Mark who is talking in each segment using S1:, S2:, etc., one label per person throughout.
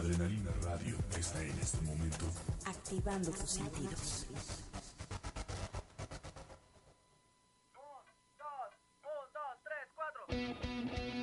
S1: Adrenalina Radio está en este momento
S2: activando tus sentidos.
S3: You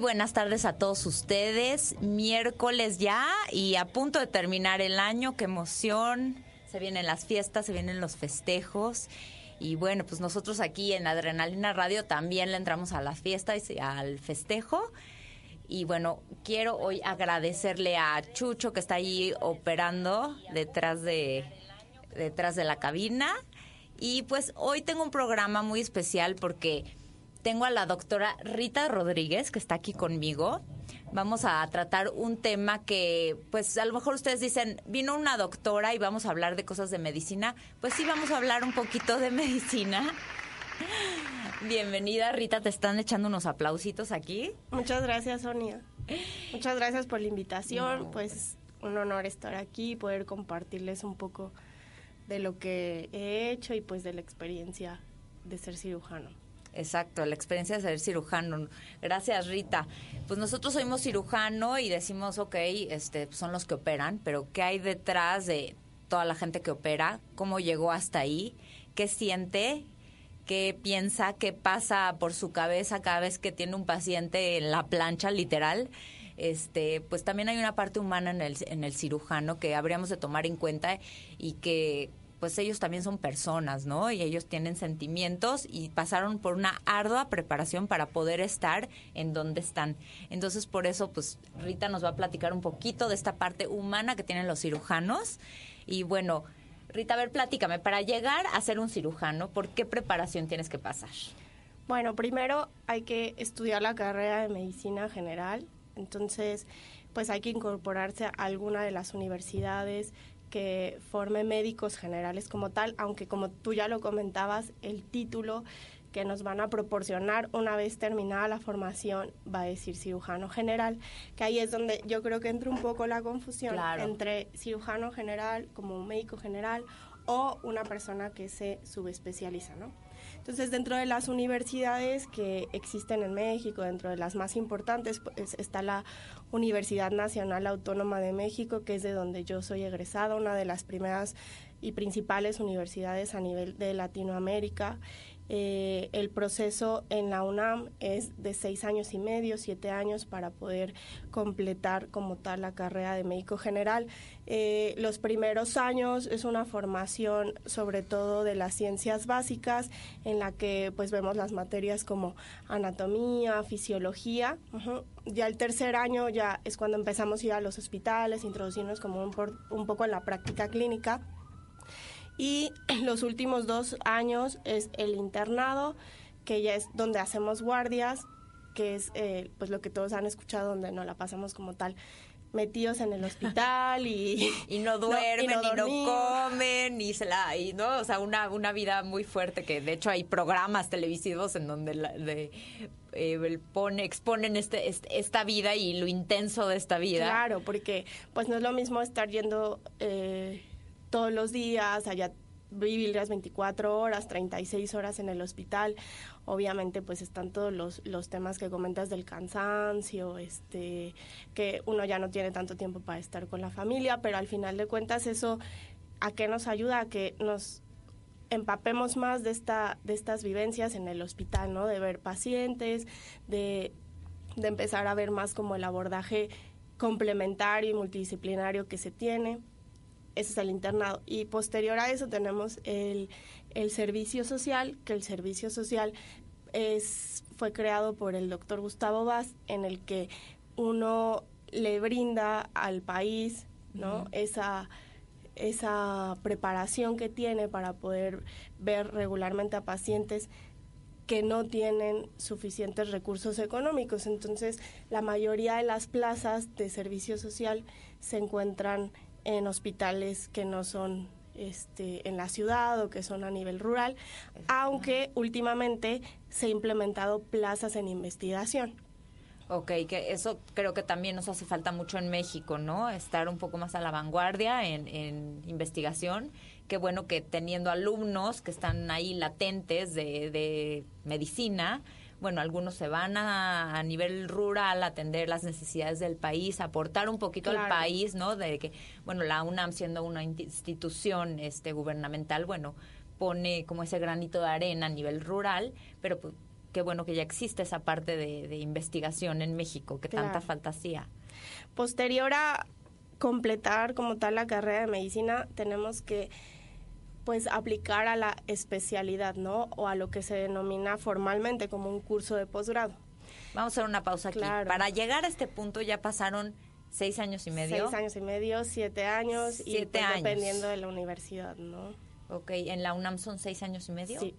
S4: Buenas tardes a todos ustedes. Miércoles ya y a punto de terminar el año. Qué emoción. Se vienen las fiestas, se vienen los festejos. Y bueno, pues nosotros aquí en Adrenalina Radio también le entramos a la fiesta y al festejo. Y bueno, quiero hoy agradecerle a Chucho que está ahí operando detrás de, detrás de la cabina. Y pues hoy tengo un programa muy especial porque tengo a la doctora Rita Rodríguez, que está aquí conmigo. Vamos a tratar un tema que, pues a lo mejor ustedes dicen, vino una doctora y vamos a hablar de cosas de medicina. Pues sí, vamos a hablar un poquito de medicina. Bienvenida, Rita, te están echando unos aplausitos aquí.
S5: Muchas gracias, Sonia. Muchas gracias por la invitación. Pues un honor estar aquí y poder compartirles un poco de lo que he hecho y pues de la experiencia de ser cirujano.
S4: Exacto, la experiencia de ser cirujano. Gracias, Rita. Pues nosotros somos cirujano y decimos, ok, este, son los que operan, pero ¿qué hay detrás de toda la gente que opera? ¿Cómo llegó hasta ahí? ¿Qué siente? ¿Qué piensa? ¿Qué pasa por su cabeza cada vez que tiene un paciente en la plancha, literal? Este, pues también hay una parte humana en el, en el cirujano que habríamos de tomar en cuenta y que pues ellos también son personas, ¿no? Y ellos tienen sentimientos y pasaron por una ardua preparación para poder estar en donde están. Entonces, por eso, pues Rita nos va a platicar un poquito de esta parte humana que tienen los cirujanos. Y bueno, Rita, a ver, platícame, para llegar a ser un cirujano, ¿por qué preparación tienes que pasar?
S5: Bueno, primero hay que estudiar la carrera de medicina general, entonces pues hay que incorporarse a alguna de las universidades que forme médicos generales como tal, aunque como tú ya lo comentabas, el título que nos van a proporcionar una vez terminada la formación va a decir cirujano general, que ahí es donde yo creo que entra un poco la confusión
S4: Claro.
S5: entre cirujano general como un médico general o una persona que se subespecializa, ¿no? Entonces, dentro de las universidades que existen en México, dentro de las más importantes, pues, está la Universidad Nacional Autónoma de México, que es de donde yo soy egresada, una de las primeras y principales universidades a nivel de Latinoamérica. Eh, el proceso en la UNAM es de seis años y medio, siete años para poder completar como tal la carrera de médico general. Eh, los primeros años es una formación sobre todo de las ciencias básicas en la que pues vemos las materias como anatomía, fisiología. ujú. Ya el tercer año ya es cuando empezamos a ir a los hospitales, introducirnos como un, por- un poco en la práctica clínica y los últimos dos años es el internado que ya es donde hacemos guardias, que es eh, pues lo que todos han escuchado, donde no la pasamos como tal metidos en el hospital y,
S4: y no duermen y no, comen y se la y no o sea una, una vida muy fuerte que de hecho hay programas televisivos en donde la- de, eh, el pone exponen este, este- esta vida y lo intenso de esta vida.
S5: Claro, porque pues no es lo mismo estar yendo eh, todos los días, allá vivir las 24 horas, 36 horas en el hospital. Obviamente pues están todos los, los temas que comentas del cansancio, este, que uno ya no tiene tanto tiempo para estar con la familia, pero al final de cuentas eso a qué nos ayuda, a que nos empapemos más de esta de estas vivencias en el hospital, ¿no? De ver pacientes, de de empezar a ver más como el abordaje complementario y multidisciplinario que se tiene. Ese es el internado. Y posterior a eso tenemos el, el servicio social, que el servicio social es, fue creado por el doctor Gustavo Vaz, en el que uno le brinda al país ¿no? esa, esa preparación que tiene para poder ver regularmente a pacientes que no tienen suficientes recursos económicos. Entonces, la mayoría de las plazas de servicio social se encuentran en hospitales que no son este, en la ciudad o que son a nivel rural, aunque últimamente se ha implementado plazas en investigación.
S4: Ok, que eso creo que también nos hace falta mucho en México, ¿no? Estar un poco más a la vanguardia en, en investigación. Qué bueno que teniendo alumnos que están ahí latentes de, de medicina, bueno, algunos se van a, a nivel rural a atender las necesidades del país, aportar un poquito al país, ¿no? De que, bueno, la UNAM siendo una institución este, gubernamental, bueno, pone como ese granito de arena a nivel rural, pero pues, qué bueno que ya existe esa parte de, de investigación en México, que tanta
S5: Claro.
S4: falta hacía.
S5: Posterior a completar como tal la carrera de medicina, tenemos que pues aplicar a la especialidad, ¿no? O a lo que se denomina formalmente como un curso de posgrado.
S4: Vamos a hacer una pausa aquí.
S5: Claro.
S4: Para llegar a este punto ya pasaron seis años y medio.
S5: Seis años y medio, siete años, y
S4: Siete
S5: pues,
S4: años.
S5: dependiendo de la universidad, ¿no?
S4: Ok, en la UNAM son seis años y medio.
S5: Sí.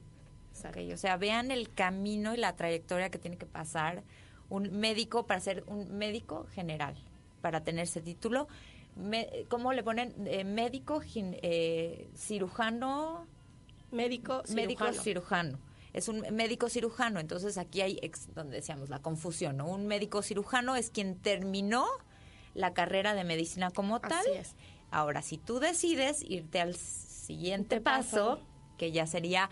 S4: Ok, o sea, vean el camino y la trayectoria que tiene que pasar un médico para ser un médico general, para tener ese título. Me- ¿Cómo le ponen? Eh, médico, gin- eh, cirujano,
S5: Médico,
S4: médico
S5: cirujano.
S4: cirujano. Es un médico cirujano, entonces aquí hay, ex- donde decíamos, la confusión, ¿no? Un médico cirujano es quien terminó la carrera de medicina como tal.
S5: Así es.
S4: Ahora, si tú decides irte al siguiente paso,
S5: paso.
S4: que ya sería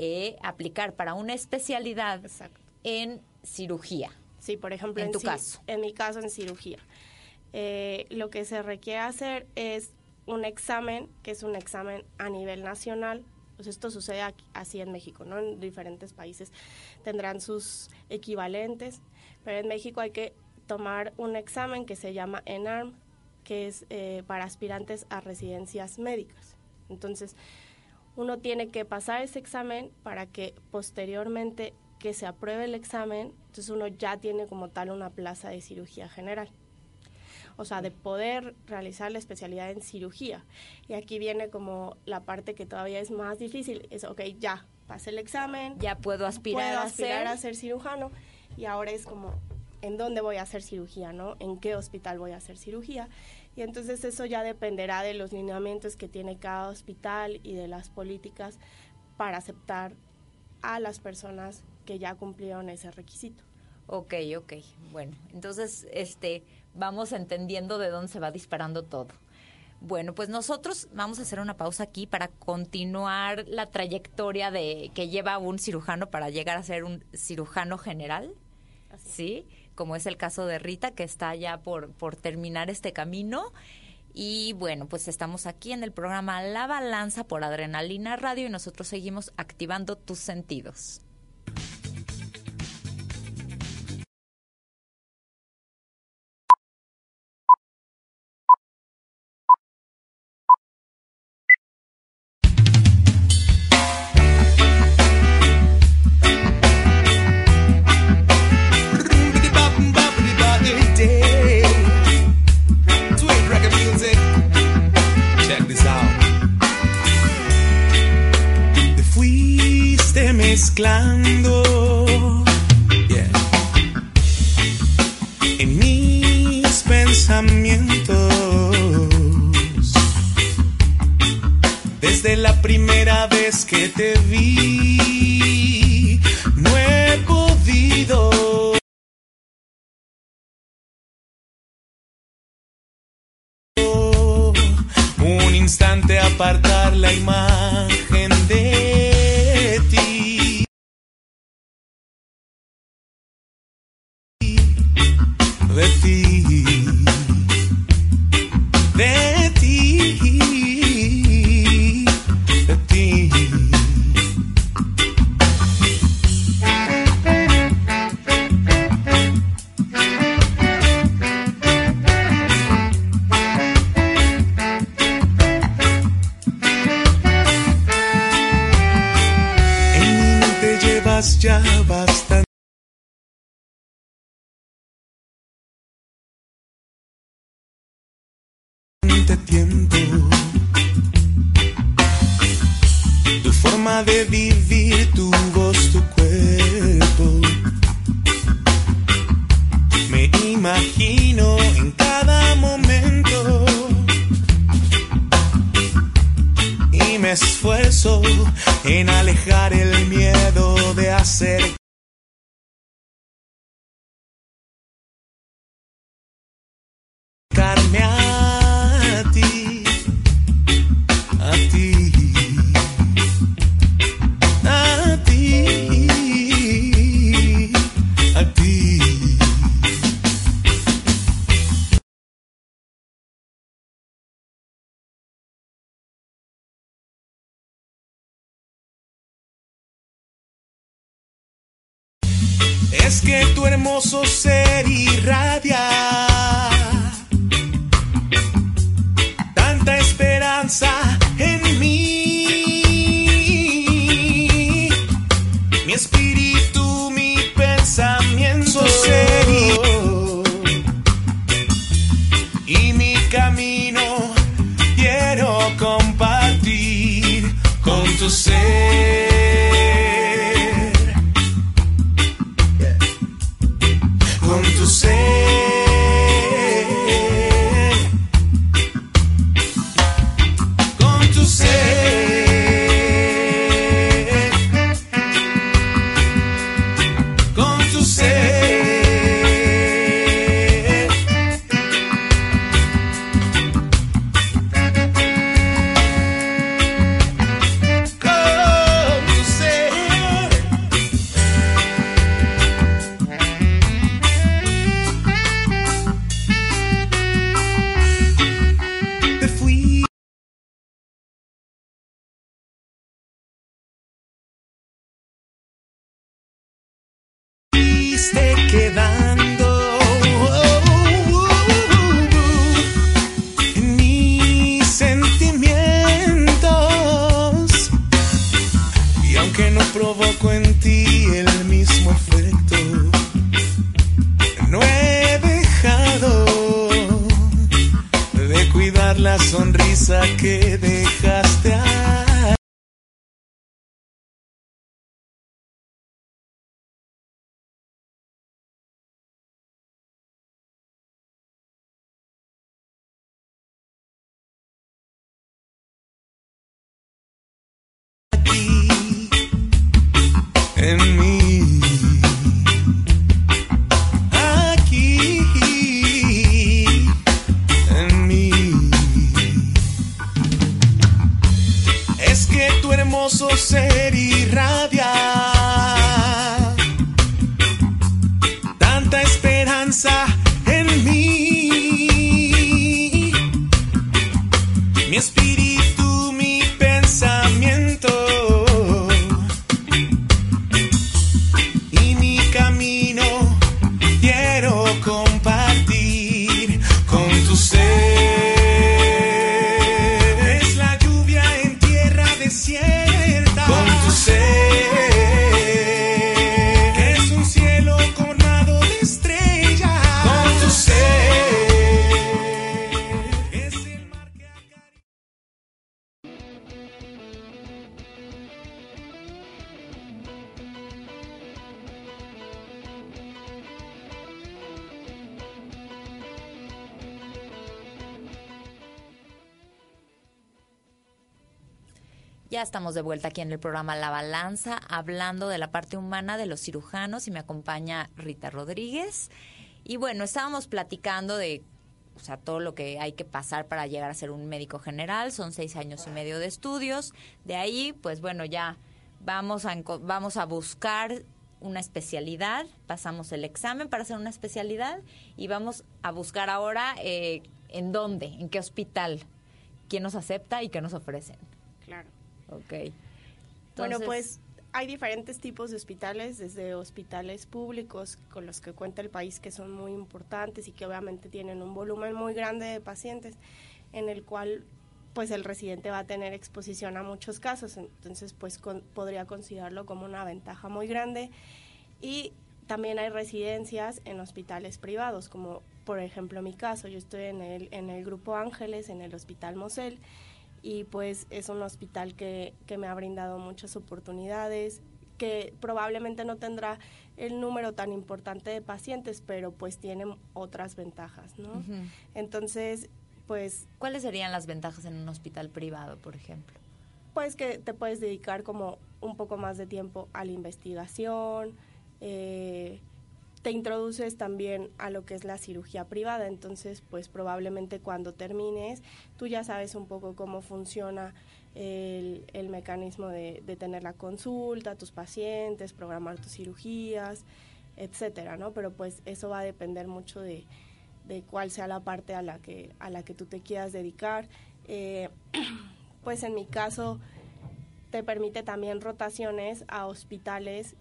S4: eh, aplicar para una especialidad
S5: Exacto.
S4: en cirugía.
S5: Sí, por ejemplo,
S4: En tu caso.
S5: En mi caso, en cirugía. Eh, lo que se requiere hacer es un examen, que es un examen a nivel nacional. Pues esto sucede aquí- así en México, ¿no? En diferentes países tendrán sus equivalentes, pero en México hay que tomar un examen que se llama ENARM, que es eh, para aspirantes a residencias médicas. Entonces, uno tiene que pasar ese examen para que posteriormente que se apruebe el examen, entonces uno ya tiene como tal una plaza de cirugía general. O sea, de poder realizar la especialidad en cirugía. Y aquí viene como la parte que todavía es más difícil. Es, ok, ya, pasé el examen,
S4: Ya puedo aspirar,
S5: puedo
S4: a
S5: aspirar
S4: ser.
S5: a ser cirujano y ahora es como en dónde voy a hacer cirugía, ¿no? En qué hospital voy a hacer cirugía. Y entonces eso ya dependerá de los lineamientos que tiene cada hospital y de las políticas para aceptar a las personas que ya cumplieron ese requisito.
S4: Ok, ok. Bueno, entonces, este, vamos entendiendo de dónde se va disparando todo. Bueno, pues nosotros vamos a hacer una pausa aquí para continuar la trayectoria de que lleva un cirujano para llegar a ser un cirujano general, ¿sí? Como es el caso de Rita, que está ya por, por terminar este camino. Y bueno, pues estamos aquí en el programa La Balanza por Adrenalina Radio y nosotros seguimos activando tus sentidos.
S6: see Este te
S7: tiento. Tu forma de vivir, tu voz, tu cuerpo. Me imagino en cada momento. Y me esfuerzo en alejar el miedo de hacer. me hermoso ser irradiar. De
S4: vuelta aquí en el programa La Balanza, hablando de la parte humana de los cirujanos y me acompaña Rita Rodríguez. Y bueno, estábamos platicando de o sea, todo lo que hay que pasar para llegar a ser un médico general. Son seis años y medio de estudios. De ahí, pues bueno, ya vamos a, vamos a buscar una especialidad. Pasamos el examen para hacer una especialidad y vamos a buscar ahora eh, en dónde, en qué hospital, quién nos acepta y qué nos ofrecen.
S5: Claro.
S4: Ok.
S5: bueno, pues hay diferentes tipos de hospitales, desde hospitales públicos con los que cuenta el país que son muy importantes y que obviamente tienen un volumen muy grande de pacientes, en el cual pues el residente va a tener exposición a muchos casos, entonces pues con- podría considerarlo como una ventaja muy grande. Y también hay residencias en hospitales privados, como por ejemplo mi caso, yo estoy en el, en el Grupo Ángeles, en el Hospital Mosel, y pues es un hospital que, que me ha brindado muchas oportunidades, que probablemente no tendrá el número tan importante de pacientes, pero pues tiene otras ventajas, ¿no? Entonces, pues
S4: ¿Cuáles serían las ventajas en un hospital privado, por ejemplo?
S5: pues que te puedes dedicar como un poco más de tiempo a la investigación, eh, te introduces también a lo que es la cirugía privada, entonces pues probablemente cuando termines tú ya sabes un poco cómo funciona el, el mecanismo de, de tener la consulta, tus pacientes, programar tus cirugías, etcétera, ¿no? Pero pues eso va a depender mucho de, de cuál sea la parte a la que, a la que tú te quieras dedicar. Eh, pues en mi caso te permite también rotaciones a hospitales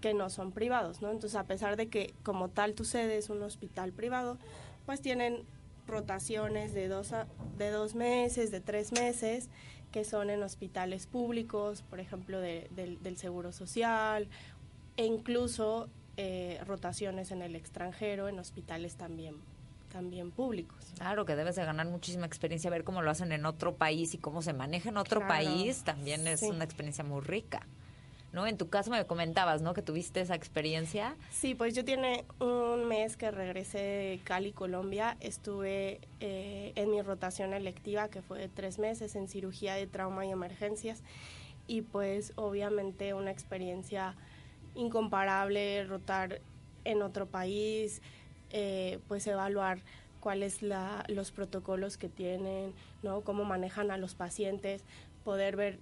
S5: que no son privados, ¿no? Entonces, a pesar de que como tal tu sede es un hospital privado, pues tienen rotaciones de dos, a- de dos meses, de tres meses, que son en hospitales públicos, por ejemplo, de- del, del Seguro Social, e incluso eh, rotaciones en el extranjero, en hospitales también, también públicos.
S4: Claro que debes de ganar muchísima experiencia, ver cómo lo hacen en otro país y cómo se maneja en otro
S5: Claro,
S4: país, también es
S5: sí.
S4: una experiencia muy rica. ¿No? En tu caso me comentabas, ¿no? Que tuviste esa experiencia.
S5: Sí, pues yo tiene un mes que regresé de Cali, Colombia. Estuve eh, en mi rotación electiva, que fue de tres meses, en cirugía de trauma y emergencias. Y pues obviamente una experiencia incomparable, rotar en otro país, eh, pues evaluar cuáles los protocolos que tienen, ¿no? Cómo manejan a los pacientes, poder ver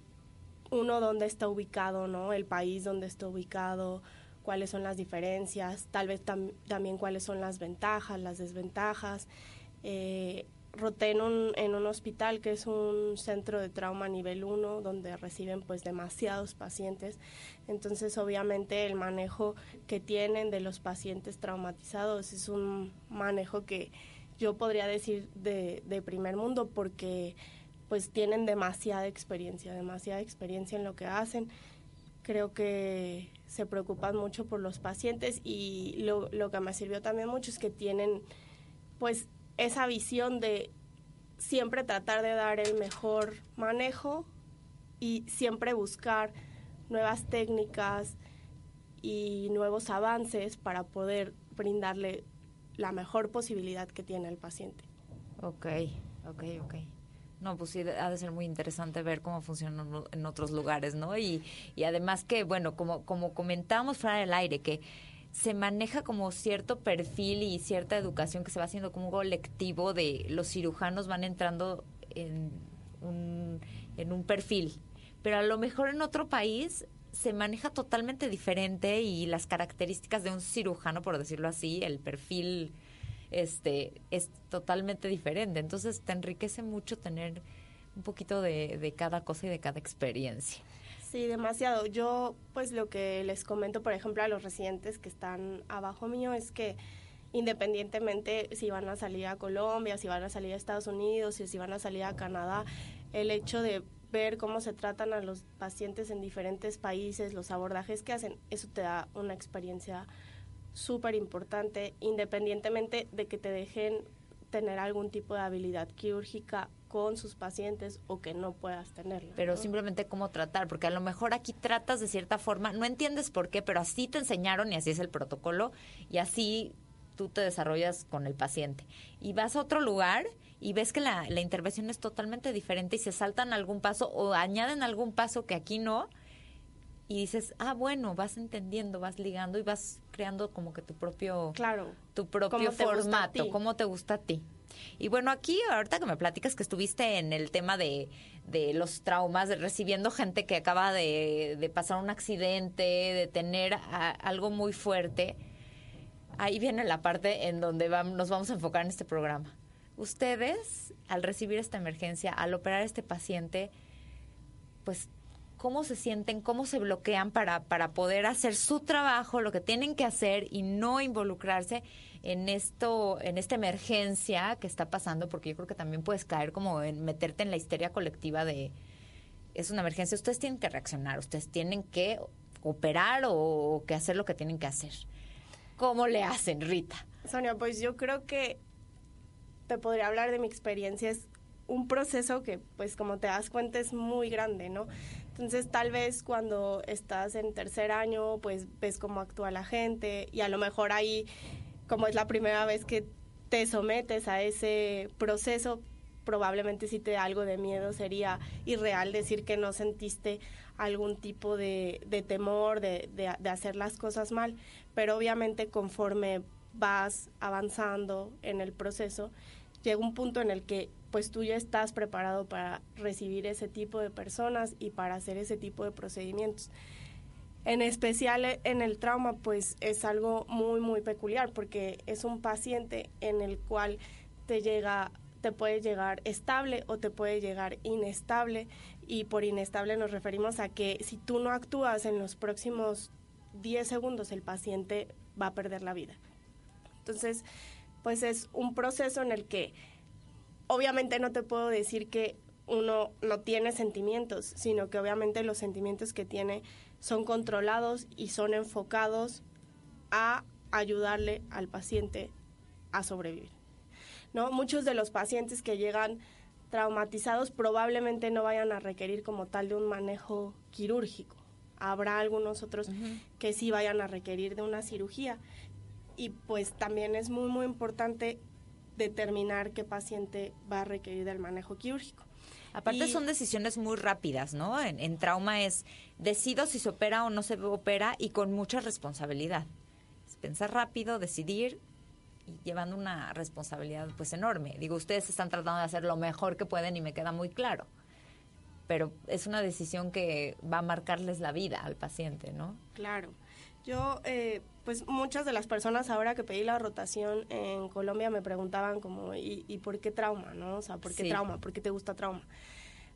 S5: uno dónde está ubicado, ¿no? El país donde está ubicado, cuáles son las diferencias, tal vez tam- también cuáles son las ventajas, las desventajas. Eh, roté en un, en un hospital que es un centro de trauma nivel 1 donde reciben pues demasiados pacientes. Entonces obviamente el manejo que tienen de los pacientes traumatizados es un manejo que yo podría decir de, de primer mundo porque pues tienen demasiada experiencia, demasiada experiencia en lo que hacen. Creo que se preocupan mucho por los pacientes y lo, que me sirvió también mucho es que tienen pues esa visión de siempre tratar de dar el mejor manejo y siempre buscar nuevas técnicas y nuevos avances para poder brindarle la mejor posibilidad que tiene el paciente.
S4: Ok, ok, ok. No, pues sí, ha de ser muy interesante ver cómo funciona en otros lugares, ¿no? Y, y además que, bueno, como, como comentábamos fuera del aire, que se maneja como cierto perfil y cierta educación que se va haciendo como un colectivo de los cirujanos van entrando en un, en un perfil. Pero a lo mejor en otro país se maneja totalmente diferente y las características de un cirujano, por decirlo así, el perfil este es totalmente diferente. Entonces te enriquece mucho tener un poquito de, de cada cosa y de cada experiencia.
S5: Sí, demasiado. Yo, pues lo que les comento, por ejemplo, a los residentes que están abajo mío es que independientemente si van a salir a Colombia, si van a salir a Estados Unidos, si, si van a salir a Canadá, el hecho de ver cómo se tratan a los pacientes en diferentes países, los abordajes que hacen, eso te da una experiencia súper importante, independientemente de que te dejen tener algún tipo de habilidad quirúrgica con sus pacientes o que no puedas tenerla.
S4: Pero
S5: ¿no?
S4: simplemente cómo tratar, porque a lo mejor aquí tratas de cierta forma, no entiendes por qué, pero así te enseñaron y así es el protocolo y así tú te desarrollas con el paciente. Y vas a otro lugar y ves que la, la intervención es totalmente diferente y se saltan algún paso o añaden algún paso que aquí no. Y dices, ah, bueno, vas entendiendo, vas ligando y vas creando como que tu propio,
S5: Claro.
S4: tu propio
S5: ¿Cómo te gusta a
S4: formato, cómo te gusta a ti. Y bueno, aquí ahorita que me platicas que estuviste en el tema de, de los traumas, de recibiendo gente que acaba de, de pasar un accidente, de tener a- algo muy fuerte, ahí viene la parte en donde vam- nos vamos a enfocar en este programa. Ustedes, al recibir esta emergencia, al operar a este paciente, pues cómo se sienten, cómo se bloquean para, para poder hacer su trabajo, lo que tienen que hacer y no involucrarse en esto, en esta emergencia que está pasando, porque yo creo que también puedes caer como en meterte en la histeria colectiva de es una emergencia, ustedes tienen que reaccionar, ustedes tienen que operar o, que hacer lo que tienen que hacer. ¿Cómo le hacen, Rita?
S5: Sonia, pues yo creo que te podría hablar de mi experiencia. Un proceso que, pues como te das cuenta, es muy grande, ¿no? Entonces, tal vez cuando estás en tercer año, pues ves cómo actúa la gente y a lo mejor ahí, como es la primera vez que te sometes a ese proceso, probablemente si te da algo de miedo sería irreal decir que no sentiste algún tipo de, de temor de, de- de hacer las cosas mal, pero obviamente conforme vas avanzando en el proceso, llega un punto en el que pues tú ya estás preparado para recibir ese tipo de personas y para hacer ese tipo de procedimientos. En especial eh, en el trauma, pues es algo muy, muy peculiar porque es un paciente en el cual te llega, te puede llegar estable o te puede llegar inestable y por inestable nos referimos a que si tú no actúas en los próximos 10 segundos, el paciente va a perder la vida. Entonces, pues es un proceso en el que obviamente no te puedo decir que uno no tiene sentimientos, sino que obviamente los sentimientos que tiene son controlados y son enfocados a ayudarle al paciente a sobrevivir. ¿No? Muchos de los pacientes que llegan traumatizados probablemente no vayan a requerir como tal de un manejo quirúrgico. Habrá algunos otros que sí vayan a requerir de una cirugía. Y pues también es muy, muy importante determinar qué paciente va a requerir del manejo quirúrgico.
S4: Aparte
S5: Y-
S4: son decisiones muy rápidas, ¿no? En, en trauma es decido si se opera o no se opera y con mucha responsabilidad. Es pensar rápido, decidir y llevando una responsabilidad pues enorme. Digo, ustedes están tratando de hacer lo mejor que pueden y me queda muy claro. Pero es una decisión que va a marcarles la vida al paciente, ¿no?
S5: Claro. Yo, eh, pues muchas de las personas ahora que pedí la rotación en Colombia me preguntaban como, ¿y, y por qué trauma? ¿No? O sea, ¿por qué
S4: Sí.
S5: trauma? ¿Por qué te gusta trauma?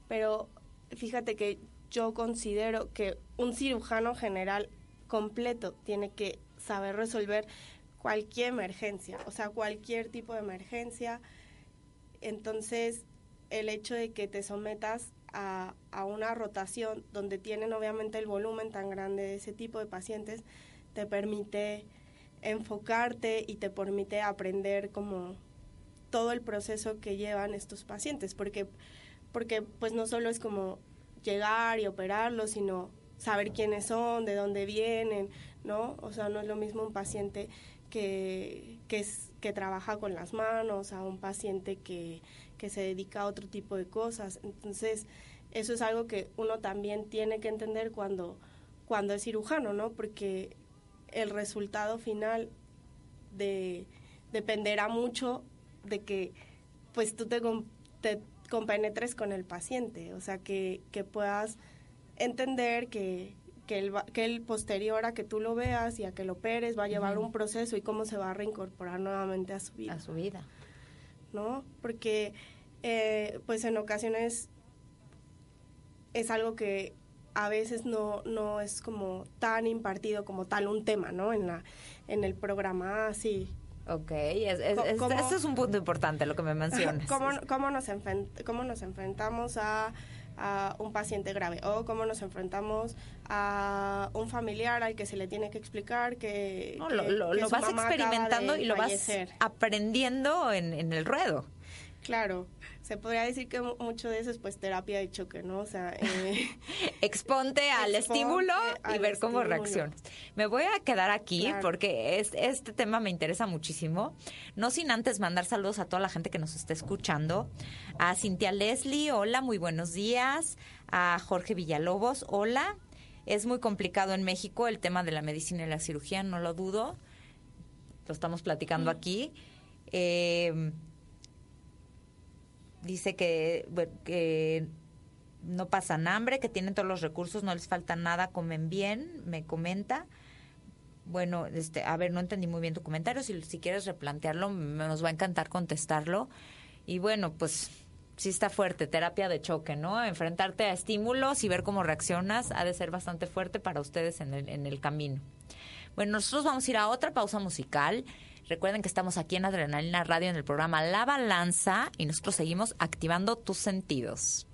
S5: Pero fíjate que yo considero que un cirujano general completo tiene que saber resolver cualquier emergencia, o sea, cualquier tipo de emergencia. Entonces, el hecho de que te sometas a, una rotación donde tienen obviamente el volumen tan grande de ese tipo de pacientes, te permite enfocarte y te permite aprender como todo el proceso que llevan estos pacientes, porque, porque pues no solo es como llegar y operarlos, sino saber quiénes son, de dónde vienen, ¿no? O sea, no es lo mismo un paciente que, que, es, que trabaja con las manos a un paciente que, que se dedica a otro tipo de cosas. Entonces, eso es algo que uno también tiene que entender cuando, cuando es cirujano, ¿no? Porque el resultado final de, dependerá mucho de que pues tú te, te compenetres con el paciente, o sea, que, que puedas entender que, que, el, que el posterior a que tú lo veas y a que lo operes va a llevar un proceso y cómo se va a reincorporar nuevamente a su vida.
S4: A su vida.
S5: ¿no? Porque, eh, pues en ocasiones es algo que a veces no, no es como tan impartido como tal un tema, ¿no? En, la, en el programa, ah, sí.
S4: Ok, es, es-
S5: Co-
S4: es-
S5: ¿cómo-
S4: esto es un punto importante lo que me mencionas.
S5: ¿Cómo, cómo, nos, cómo nos enfrentamos a, a un paciente grave? O cómo nos enfrentamos a un familiar al que se le tiene que explicar que,
S4: No,
S5: que-
S4: lo, lo-
S5: que
S4: lo
S5: su
S4: vas experimentando y lo vas aprendiendo en, en el ruedo.
S5: Claro, se podría decir que mu- mucho de eso es pues terapia de choque, ¿no? O sea, eh,
S8: Exponte al
S5: Exponte
S8: estímulo y ver cómo reaccionas. Me voy a quedar aquí
S5: Claro.
S8: porque es- este tema me interesa muchísimo. No sin antes mandar saludos a toda la gente que nos está escuchando. A Cintia Leslie, hola, muy buenos días. A Jorge Villalobos, hola. Es muy complicado en México el tema de la medicina y la cirugía, no lo dudo. Lo estamos platicando aquí. Eh, dice que, que no pasan hambre, que tienen todos los recursos, no les falta nada, comen bien, me comenta. Bueno, este, a ver, no entendí muy bien tu comentario, si, si quieres replantearlo, nos va a encantar contestarlo. Y bueno, pues sí está fuerte, terapia de choque, ¿no? Enfrentarte a estímulos y ver cómo reaccionas ha de ser bastante fuerte para ustedes en el, en el camino. Bueno, nosotros vamos a ir a otra pausa musical. Recuerden que estamos aquí en Adrenalina Radio en el programa La Balanza y nosotros seguimos activando tus sentidos.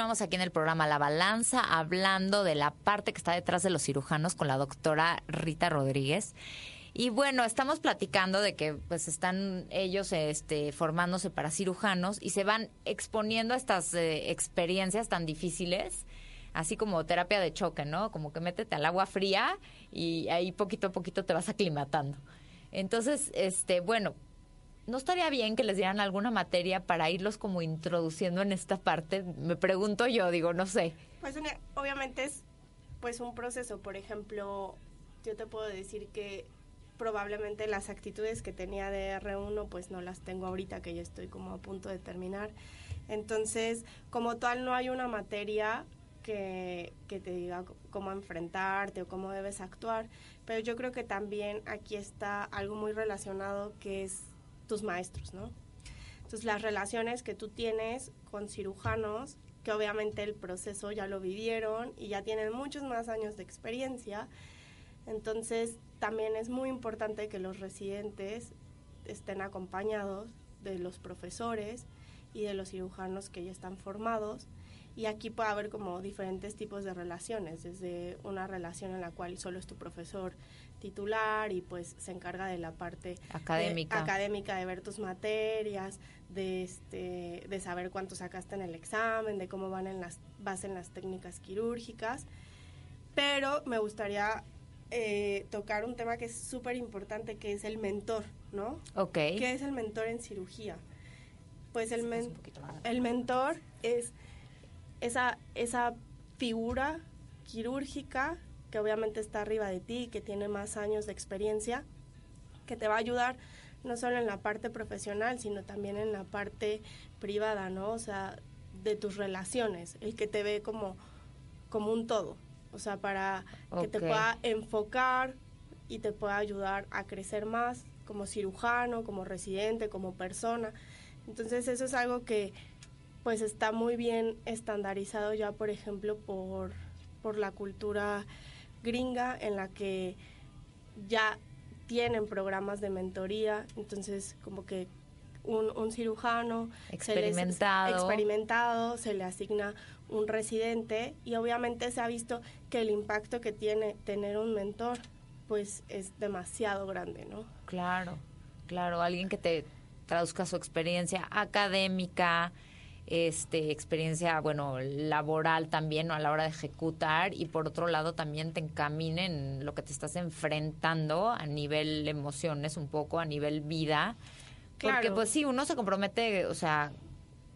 S4: Continuamos aquí en el programa La Balanza hablando de la parte que está detrás de los cirujanos con la doctora Rita Rodríguez. Y bueno, estamos platicando de que pues están ellos este, formándose para cirujanos y se van exponiendo a estas eh, experiencias tan difíciles, así como terapia de choque, ¿no? Como que métete al agua fría y ahí poquito a poquito te vas aclimatando. Entonces, este, bueno, ¿no estaría bien que les dieran alguna materia para irlos como introduciendo en esta parte? Me pregunto yo, digo, no sé.
S5: Pues una- obviamente es pues un proceso. Por ejemplo, yo te puedo decir que probablemente las actitudes que tenía de R1 pues no las tengo ahorita que ya estoy como a punto de terminar. Entonces, como tal no hay una materia que, que te diga cómo enfrentarte o cómo debes actuar, pero yo creo que también aquí está algo muy relacionado que es tus maestros, ¿no? Entonces, las relaciones que tú tienes con cirujanos, que obviamente el proceso ya lo vivieron y ya tienen muchos más años de experiencia, entonces también es muy importante que los residentes estén acompañados de los profesores y de los cirujanos que ya están formados. Y aquí puede haber como diferentes tipos de relaciones, desde una relación en la cual solo es tu profesor titular y pues se encarga de la parte de-
S4: Académica.
S5: académica de ver tus materias, de este, de saber cuánto sacaste en el examen, de cómo van en las, vas en las técnicas quirúrgicas. Pero me gustaría eh, tocar un tema que es súper importante, que es el mentor, ¿no?
S4: Ok.
S5: ¿Qué es el mentor en cirugía? Pues el, men- el mentor es esa, esa figura quirúrgica que obviamente está arriba de ti, que tiene más años de experiencia, que te va a ayudar no solo en la parte profesional, sino también en la parte privada, ¿no? O sea, de tus relaciones, el que te ve como, como un todo, o sea, para que te pueda enfocar y te pueda ayudar a crecer más como cirujano, como residente, como persona. Entonces eso es algo que pues está muy bien estandarizado ya, por ejemplo, por, por la cultura gringa en la que ya tienen programas de mentoría, entonces como que un, un cirujano se les-
S4: Experimentado.
S5: experimentado, se le asigna un residente y obviamente se ha visto que el impacto que tiene tener un mentor pues es demasiado grande, ¿no?
S4: Claro, claro, alguien que te traduzca su experiencia académica, este, experiencia, bueno, laboral también, ¿no? a la hora de ejecutar, y por otro lado también te encamine en lo que te estás enfrentando a nivel emociones, un poco a nivel vida. Porque
S5: Claro.
S4: pues sí, uno se compromete, o sea,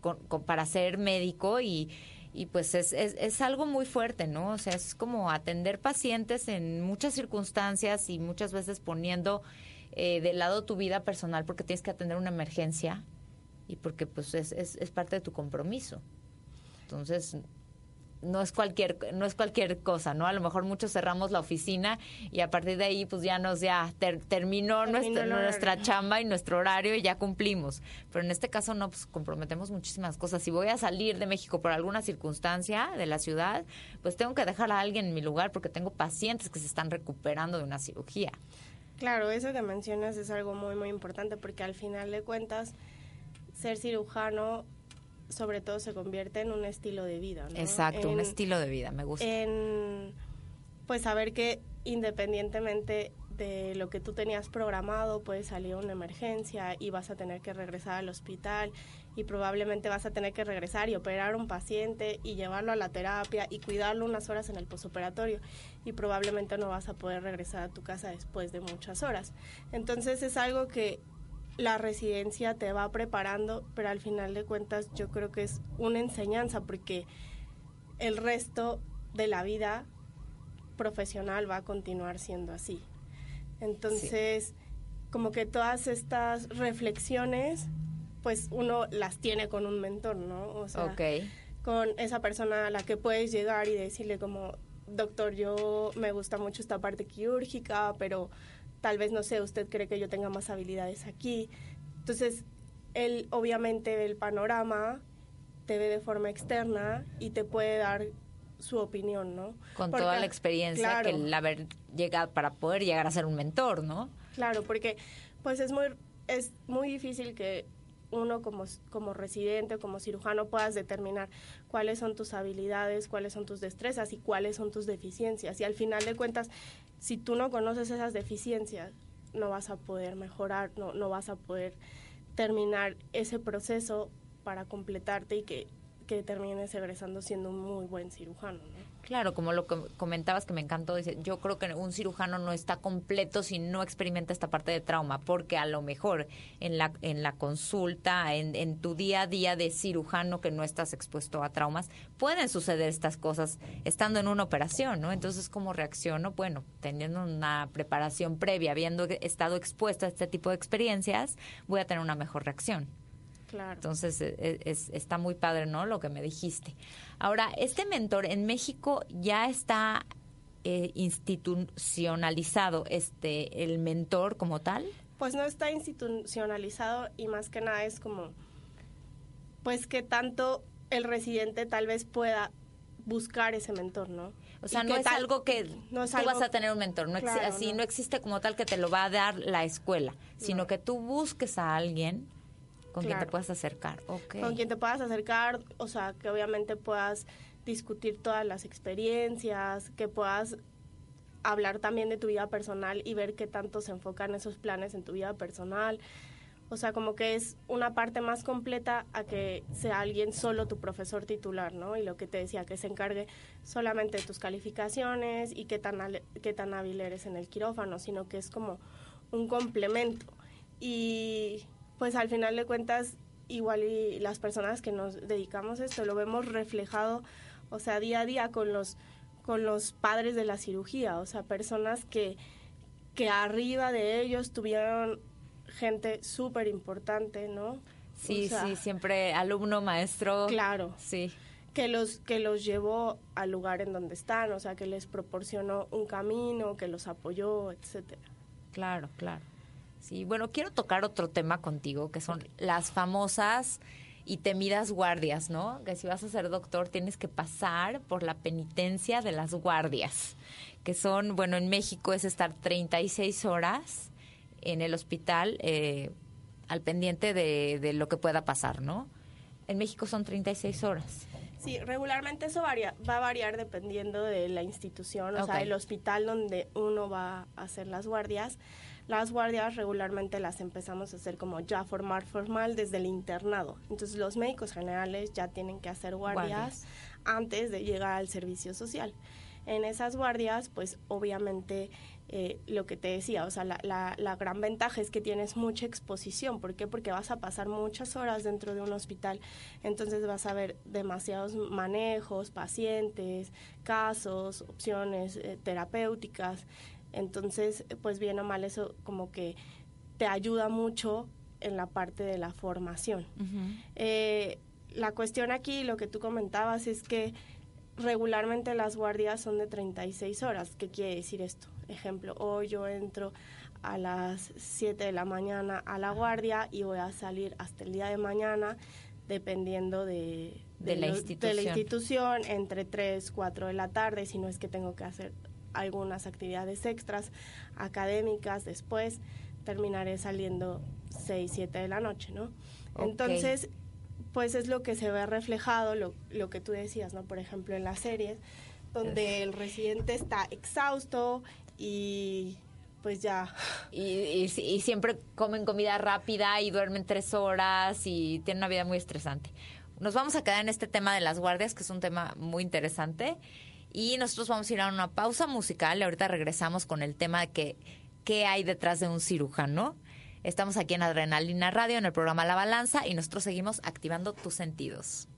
S4: con- con- para ser médico y, y pues es, es, es algo muy fuerte, ¿no? O sea, es como atender pacientes en muchas circunstancias y muchas veces poniendo eh, de lado tu vida personal porque tienes que atender una emergencia y porque pues es, es, es parte de tu compromiso. Entonces, no es cualquier no es cualquier cosa, ¿no? A lo mejor muchos cerramos la oficina y a partir de ahí pues ya nos ya ter- terminó,
S5: Terminó
S4: nuestra, nuestra chamba y nuestro horario y ya cumplimos. Pero en este caso no, pues comprometemos muchísimas cosas. Si voy a salir de México por alguna circunstancia de la ciudad, pues tengo que dejar a alguien en mi lugar porque tengo pacientes que se están recuperando de una cirugía.
S5: Claro, eso que mencionas es algo muy, muy importante porque al final de cuentas, ser cirujano sobre todo se convierte en un estilo de vida, ¿no?
S4: Exacto, un estilo de vida, me gusta.
S5: En, pues saber que independientemente de lo que tú tenías programado, puede salir una emergencia y vas a tener que regresar al hospital y probablemente vas a tener que regresar y operar a un paciente y llevarlo a la terapia y cuidarlo unas horas en el posoperatorio y probablemente no vas a poder regresar a tu casa después de muchas horas. Entonces es algo que la residencia te va preparando, pero al final de cuentas yo creo que es una enseñanza porque el resto de la vida profesional va a continuar siendo así. Entonces, como que todas estas reflexiones, pues uno las tiene con un mentor, ¿no? O sea,
S4: Ok.
S5: con esa persona a la que puedes llegar y decirle como, doctor, yo me gusta mucho esta parte quirúrgica, pero tal vez, no sé, usted cree que yo tenga más habilidades aquí. Entonces, él obviamente el panorama, te ve de forma externa y te puede dar su opinión, ¿no?
S4: Con
S5: Porque-
S4: toda la experiencia
S5: claro.
S4: que el haber llegado para poder llegar a ser un mentor, ¿no?
S5: Claro, porque pues es muy es muy difícil que uno como, como residente o como cirujano puedas determinar cuáles son tus habilidades, cuáles son tus destrezas y cuáles son tus deficiencias. Y al final de cuentas, si tú no conoces esas deficiencias, no vas a poder mejorar, no, no vas a poder terminar ese proceso para completarte y que, que termines egresando siendo un muy buen cirujano. ¿no?
S4: Claro, como lo comentabas que me encantó, yo creo que un cirujano no está completo si no experimenta esta parte de trauma, porque a lo mejor en la, en la consulta, en, en tu día a día de cirujano que no estás expuesto a traumas, pueden suceder estas cosas estando en una operación, ¿no? Entonces, ¿cómo reacciono? Bueno, teniendo una preparación previa, habiendo estado expuesto a este tipo de experiencias, voy a tener una mejor reacción.
S5: Claro.
S4: Entonces e- e- es- está muy padre, ¿no? Lo que me dijiste. Ahora, este mentor en México ya está eh, institucionalizado, este, el mentor como tal.
S5: pues no está institucionalizado y más que nada es como pues que tanto el residente tal vez pueda buscar ese mentor, ¿no?
S4: O sea, no es
S5: tal-
S4: algo que
S5: no es
S4: tú
S5: algo-
S4: vas a tener un mentor, no
S5: Claro,
S4: así
S5: no.
S4: no. existe como tal que te lo va a dar la escuela, sino
S5: No.
S4: que tú busques a alguien con quien te
S5: Claro.
S4: puedas acercar. Ok.
S5: con quien te puedas acercar, o sea, que obviamente puedas discutir todas las experiencias, que puedas hablar también de tu vida personal y ver qué tanto se enfocan esos planes en tu vida personal. O sea, como que es una parte más completa a que sea alguien solo tu profesor titular, ¿no? Y lo que te decía, que se encargue solamente de tus calificaciones y qué tan, qué tan hábil eres en el quirófano, sino que es como un complemento. Y pues al final de cuentas, igual y las personas que nos dedicamos a esto lo vemos reflejado, o sea, día a día con los, con los padres de la cirugía, o sea, personas que, que arriba de ellos tuvieron gente súper importante, ¿no?
S4: Sí,
S5: O sea,
S4: sí, siempre alumno, maestro.
S5: Claro.
S4: Sí.
S5: que los que los llevó al lugar en donde están, o sea, que les proporcionó un camino, que los apoyó, etcétera.
S4: Claro, claro. Sí, bueno, quiero tocar otro tema contigo, que son las famosas y temidas guardias, ¿no? Que si vas a ser doctor tienes que pasar por la penitencia de las guardias, que son, bueno, en México es estar 36 horas en el hospital eh, al pendiente de, de lo que pueda pasar, ¿no? En México son 36 horas.
S5: Sí, regularmente eso varía, va a variar dependiendo de la institución, o sea, el hospital donde uno va a hacer las guardias. Las guardias regularmente las empezamos a hacer como ya formar formal desde el internado. Entonces los médicos generales ya tienen que hacer guardias,
S4: Guardias.
S5: antes de llegar al servicio social. En esas guardias, pues obviamente eh, lo que te decía, o sea, la, la, la gran ventaja es que tienes mucha exposición. ¿Por qué? Porque vas a pasar muchas horas dentro de un hospital, entonces vas a ver demasiados manejos, pacientes, casos, opciones eh, terapéuticas. Entonces, pues bien o mal, eso como que te ayuda mucho en la parte de la formación. Eh, la cuestión aquí, lo que tú comentabas, es que regularmente las guardias son de 36 horas. ¿Qué quiere decir esto? Ejemplo, hoy yo entro a las 7 de la mañana a la guardia y voy a salir hasta el día de mañana dependiendo de,
S4: De la
S5: lo- de la
S4: institución.
S5: institución, entre 3, 4 de la tarde, si no es que tengo que hacer algunas actividades extras académicas después, terminaré saliendo 6, 7 de la noche, ¿no?
S4: Okay.
S5: Entonces, pues es lo que se ve reflejado, lo, lo que tú decías, ¿no? Por ejemplo, en las series, donde el residente está exhausto y pues ya.
S9: Y, y, y, siempre comen comida rápida y duermen tres horas y tienen una vida muy estresante. Nos vamos a quedar en este tema de las guardias, que es un tema muy interesante. Y nosotros vamos a ir a una pausa musical. Ahorita regresamos con el tema de que, qué hay detrás de un cirujano. Estamos aquí en Adrenalina Radio, en el programa La Balanza, y nosotros seguimos activando tus sentidos.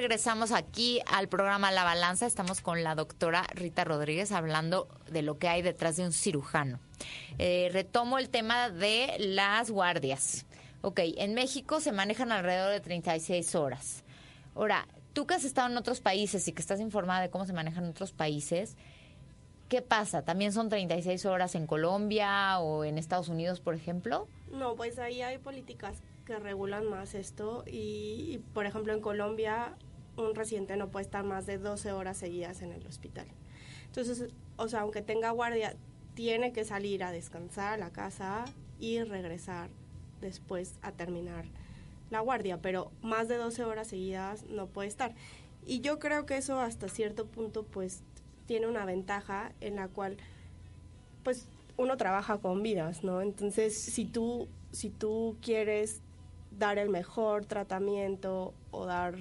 S4: Regresamos aquí al programa La Balanza. Estamos con la doctora Rita Rodríguez hablando de lo que hay detrás de un cirujano. Eh, retomo el tema de las guardias. Ok, en México se manejan alrededor de 36 horas. Ahora, tú que has estado en otros países y que estás informada de cómo se manejan en otros países, ¿qué pasa? ¿También son 36 horas en Colombia o en Estados Unidos, por ejemplo?
S5: No, pues ahí hay políticas que regulan más esto y, y, por ejemplo, en Colombia un residente no puede estar más de 12 horas seguidas en el hospital. Entonces, o sea, aunque tenga guardia, tiene que salir a descansar a la casa y regresar después a terminar la guardia, pero más de 12 horas seguidas no puede estar. Y yo creo que eso hasta cierto punto pues tiene una ventaja en la cual pues uno trabaja con vidas, ¿no? Entonces, si tú si tú quieres dar el mejor tratamiento o dar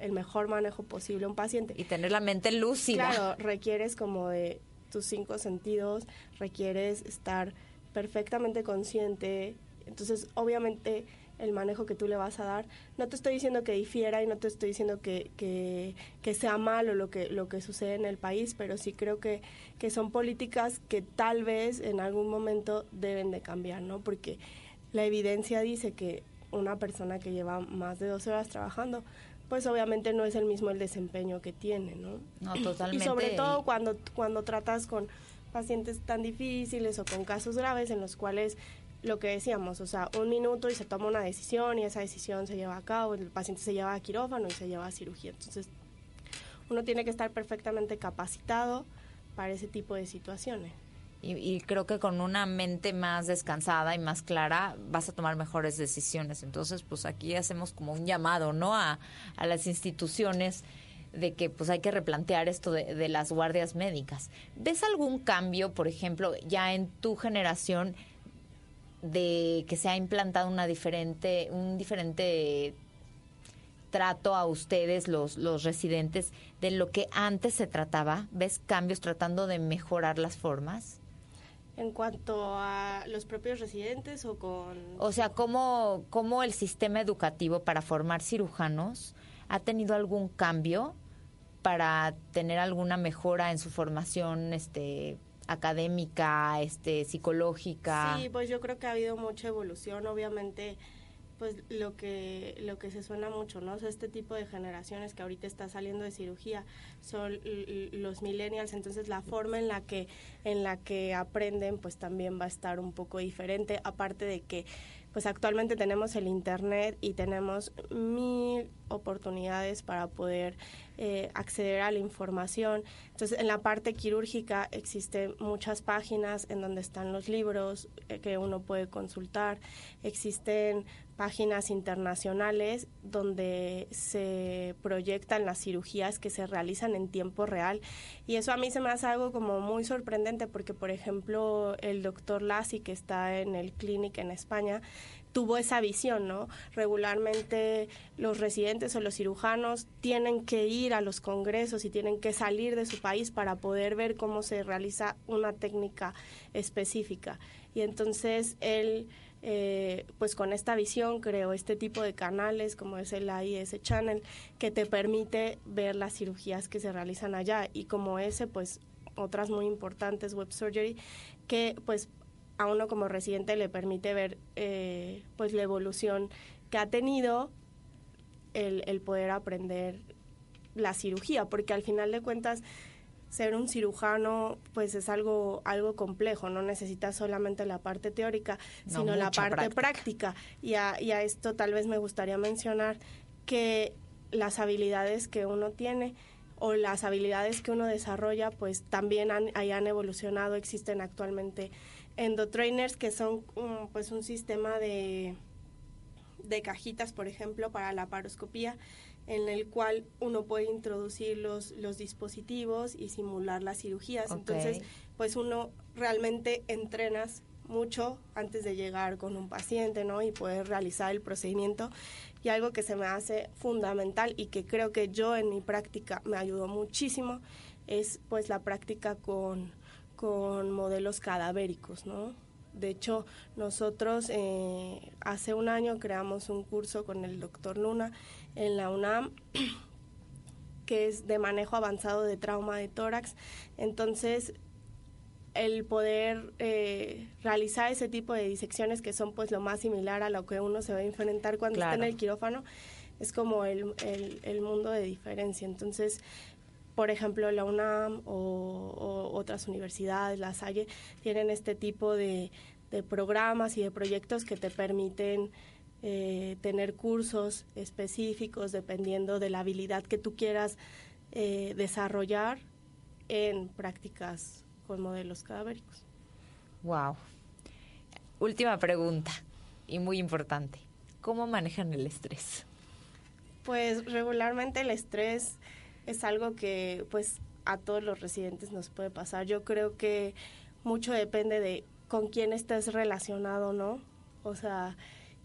S5: el mejor manejo posible a un paciente
S4: Y tener la mente lúcida.
S5: Claro, requieres como de tus cinco sentidos, requieres estar perfectamente consciente. Entonces, obviamente, el manejo que tú le vas a dar, no te estoy diciendo que difiera y no te estoy diciendo que, que, que sea malo lo que, lo que sucede en el país, pero sí creo que, que son políticas que tal vez en algún momento deben de cambiar, ¿no? Porque la evidencia dice que una persona que lleva más de 12 horas trabajando, pues obviamente no es el mismo el desempeño que tiene, ¿no?
S4: No, totalmente.
S5: Y sobre todo cuando, cuando tratas con pacientes tan difíciles o con casos graves en los cuales lo que decíamos, o sea, un minuto y se toma una decisión y esa decisión se lleva a cabo, el paciente se lleva a quirófano y se lleva a cirugía. Entonces, uno tiene que estar perfectamente capacitado para ese tipo de situaciones.
S4: Y, y creo que con una mente más descansada y más clara vas a tomar mejores decisiones. Entonces, pues aquí hacemos como un llamado, ¿no? A, a las instituciones de que pues hay que replantear esto de, de las guardias médicas. ¿Ves algún cambio, por ejemplo, ya en tu generación de que se ha implantado una diferente, un diferente trato a ustedes, los, los residentes, de lo que antes se trataba? ¿Ves cambios tratando de mejorar las formas?
S5: En cuanto a los propios residentes o con...
S4: O sea, ¿cómo, cómo el sistema educativo para formar cirujanos ha tenido algún cambio para tener alguna mejora en su formación este, académica, este, psicológica?
S5: Sí, pues yo creo que ha habido mucha evolución, obviamente pues lo que lo que se suena mucho, ¿no? O este tipo de generaciones que ahorita está saliendo de cirugía son los millennials, entonces la forma en la que en la que aprenden pues también va a estar un poco diferente, aparte de que pues actualmente tenemos el internet y tenemos mil oportunidades para poder eh, acceder a la información. Entonces, en la parte quirúrgica existen muchas páginas en donde están los libros eh, que uno puede consultar. Existen páginas internacionales donde se proyectan las cirugías que se realizan en tiempo real. Y eso a mí se me hace algo como muy sorprendente porque, por ejemplo, el doctor Lassi, que está en el clinic en España, tuvo esa visión, ¿no? Regularmente los residentes o los cirujanos tienen que ir a los congresos y tienen que salir de su país para poder ver cómo se realiza una técnica específica. Y entonces él, eh, pues con esta visión creó este tipo de canales como es el AIS Channel que te permite ver las cirugías que se realizan allá y como ese, pues otras muy importantes, Web Surgery, que pues a uno como residente le permite ver eh, pues la evolución que ha tenido el, el poder aprender la cirugía, porque al final de cuentas ser un cirujano pues es algo algo complejo, no necesitas solamente la parte teórica,
S4: No,
S5: sino la parte
S4: práctica.
S5: práctica. Y a, y a esto tal vez me gustaría mencionar que las habilidades que uno tiene o las habilidades que uno desarrolla pues también han, ahí han evolucionado, existen actualmente endotrainers que son um, pues un sistema de de cajitas, por ejemplo, para la paroscopía, en el cual uno puede introducir los, los dispositivos y simular las cirugías. Entonces, pues uno realmente entrenas mucho antes de llegar con un paciente, ¿no? Y poder realizar el procedimiento. Y algo que se me hace fundamental y que creo que yo en mi práctica me ayudó muchísimo es pues la práctica con, con modelos cadavéricos, ¿no? De hecho, nosotros eh, hace un año creamos un curso con el doctor Luna en la UNAM que es de manejo avanzado de trauma de tórax. Entonces, el poder eh, realizar ese tipo de disecciones que son pues lo más similar a lo que uno se va a enfrentar cuando está en el quirófano es como el, el- el mundo de diferencia. Entonces, por ejemplo, la UNAM o, o otras universidades, la Salle, tienen este tipo de, de programas y de proyectos que te permiten eh, tener cursos específicos dependiendo de la habilidad que tú quieras eh, desarrollar en prácticas con modelos cadavéricos.
S4: Wow. Última pregunta y muy importante. ¿Cómo manejan el estrés?
S5: Pues regularmente el estrés es algo que pues a todos los residentes nos puede pasar. Yo creo que mucho depende de con quién estés relacionado, ¿no? O sea,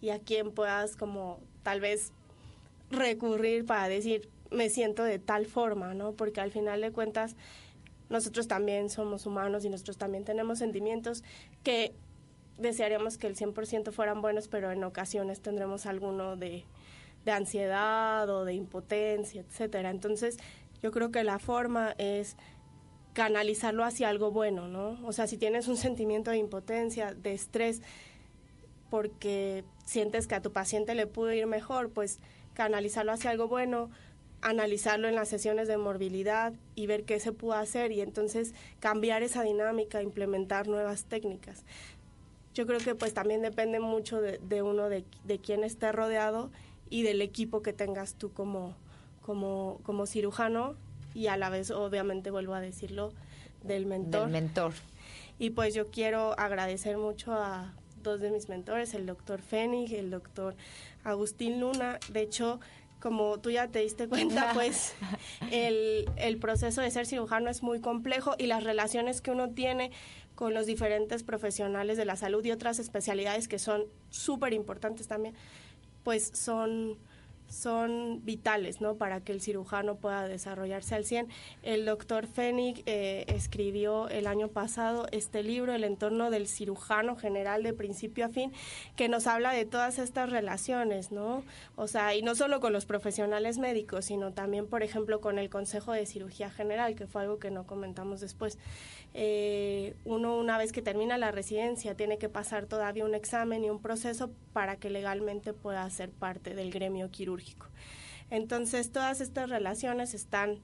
S5: y a quién puedas como tal vez recurrir para decir me siento de tal forma, ¿no? Porque al final de cuentas nosotros también somos humanos y nosotros también tenemos sentimientos que desearíamos que el 100% fueran buenos, pero en ocasiones tendremos alguno de, de ansiedad o de impotencia, etcétera. Entonces, yo creo que la forma es canalizarlo hacia algo bueno, ¿no? O sea, si tienes un sentimiento de impotencia, de estrés, porque sientes que a tu paciente le pudo ir mejor, pues canalizarlo hacia algo bueno, analizarlo en las sesiones de morbilidad y ver qué se pudo hacer y entonces cambiar esa dinámica, implementar nuevas técnicas. Yo creo que pues también depende mucho de, de uno, de, de quién esté rodeado y del equipo que tengas tú como, como, como cirujano y a la vez, obviamente, vuelvo a decirlo, del mentor.
S4: Del mentor.
S5: Y pues yo quiero agradecer mucho a dos de mis mentores, el doctor Fénix y el doctor Agustín Luna. De hecho, como tú ya te diste cuenta, pues el, el proceso de ser cirujano es muy complejo y las relaciones que uno tiene con los diferentes profesionales de la salud y otras especialidades que son súper importantes también, pues son son vitales, ¿no? Para que el cirujano pueda desarrollarse al 100. El doctor Fénix eh, escribió el año pasado este libro, El entorno del cirujano general de principio a fin, que nos habla de todas estas relaciones, ¿no? O sea, y no solo con los profesionales médicos, sino también, por ejemplo, con el Consejo de Cirugía General, que fue algo que no comentamos después. Eh, uno, una vez que termina la residencia, tiene que pasar todavía un examen y un proceso para que legalmente pueda ser parte del gremio quirúrgico. Entonces, todas estas relaciones están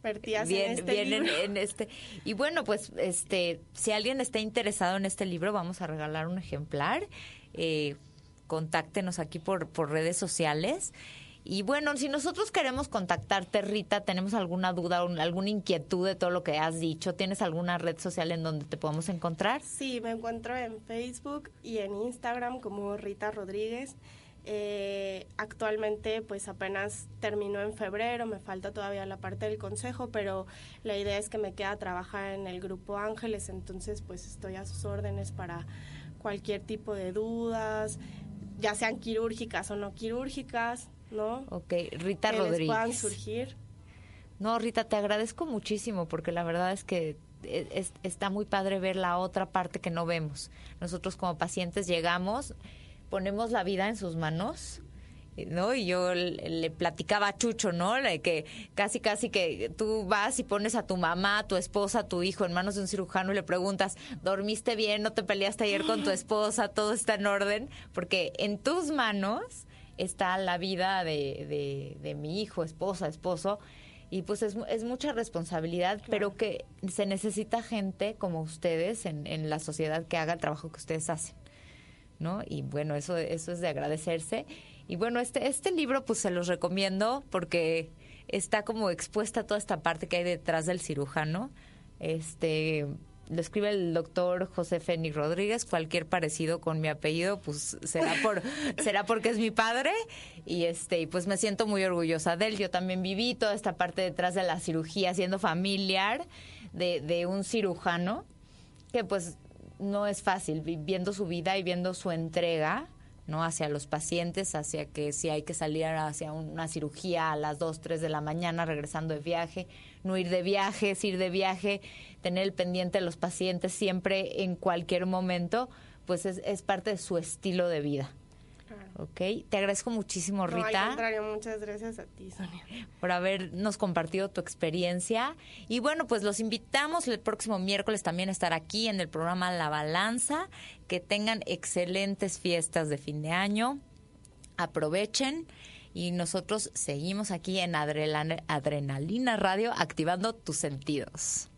S5: vertidas
S4: Bien,
S5: en este
S4: bien en,
S5: libro.
S4: en este. Y bueno, pues este, si alguien está interesado en este libro, vamos a regalar un ejemplar. Eh, contáctenos aquí por, por redes sociales. Y bueno, si nosotros queremos contactarte, Rita, tenemos alguna duda alguna inquietud de todo lo que has dicho, ¿tienes alguna red social en donde te podemos encontrar?
S5: Sí, me encuentro en Facebook y en Instagram como Rita Rodríguez. Eh, actualmente pues apenas terminó en febrero, me falta todavía la parte del consejo, pero la idea es que me queda trabajar en el grupo Ángeles, entonces pues estoy a sus órdenes para cualquier tipo de dudas, ya sean quirúrgicas o no quirúrgicas, ¿no?
S4: Ok, Rita
S5: que les
S4: Rodríguez.
S5: puedan surgir.
S4: No, Rita, te agradezco muchísimo porque la verdad es que e- es- está muy padre ver la otra parte que no vemos. Nosotros como pacientes llegamos, ponemos la vida en sus manos. ¿No? Y yo le, le platicaba a Chucho, ¿no? Que casi, casi que tú vas y pones a tu mamá, a tu esposa, a tu hijo en manos de un cirujano y le preguntas, ¿dormiste bien? ¿No te peleaste ayer con tu esposa? ¿Todo está en orden? Porque en tus manos está la vida de, de, de mi hijo, esposa, esposo. Y pues es, es mucha responsabilidad, pero que se necesita gente como ustedes en, en la sociedad que haga el trabajo que ustedes hacen. ¿no? Y bueno, eso, eso es de agradecerse. Y bueno, este, este libro pues se los recomiendo porque está como expuesta toda esta parte que hay detrás del cirujano. Este lo escribe el doctor José Fénix Rodríguez, cualquier parecido con mi apellido, pues será por, será porque es mi padre, y este, y pues me siento muy orgullosa de él. Yo también viví toda esta parte detrás de la cirugía, siendo familiar de, de un cirujano, que pues no es fácil, vi- viendo su vida y viendo su entrega, ¿no? Hacia los pacientes, hacia que si hay que salir hacia una cirugía a las 2, 3 de la mañana regresando de viaje, no ir de viaje, ir de viaje, tener el pendiente de los pacientes siempre en cualquier momento, pues es, es parte de su estilo de vida. ¿Ok? Te agradezco muchísimo,
S5: No, al
S4: Rita
S5: contrario, muchas gracias a ti, Sonia.
S4: por habernos compartido tu experiencia. Y bueno, pues los invitamos el próximo miércoles también a estar aquí en el programa La Balanza. Que tengan excelentes fiestas de fin de año. Aprovechen. Y nosotros seguimos aquí en Adrenalina Radio activando tus sentidos.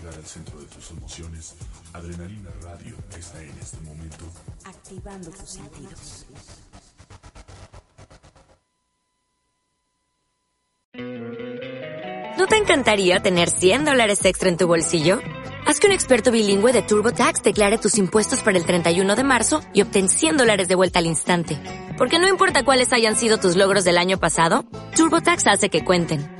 S1: Llegar al centro de tus emociones, Adrenalina Radio está en este momento
S2: Activando tus sentidos.
S10: ¿No te encantaría tener 100 dólares extra en tu bolsillo? Haz que un experto bilingüe de TurboTax declare tus impuestos para el 31 de marzo y obtén 100 dólares de vuelta al instante. Porque no importa cuáles hayan sido tus logros del año pasado, TurboTax hace que cuenten.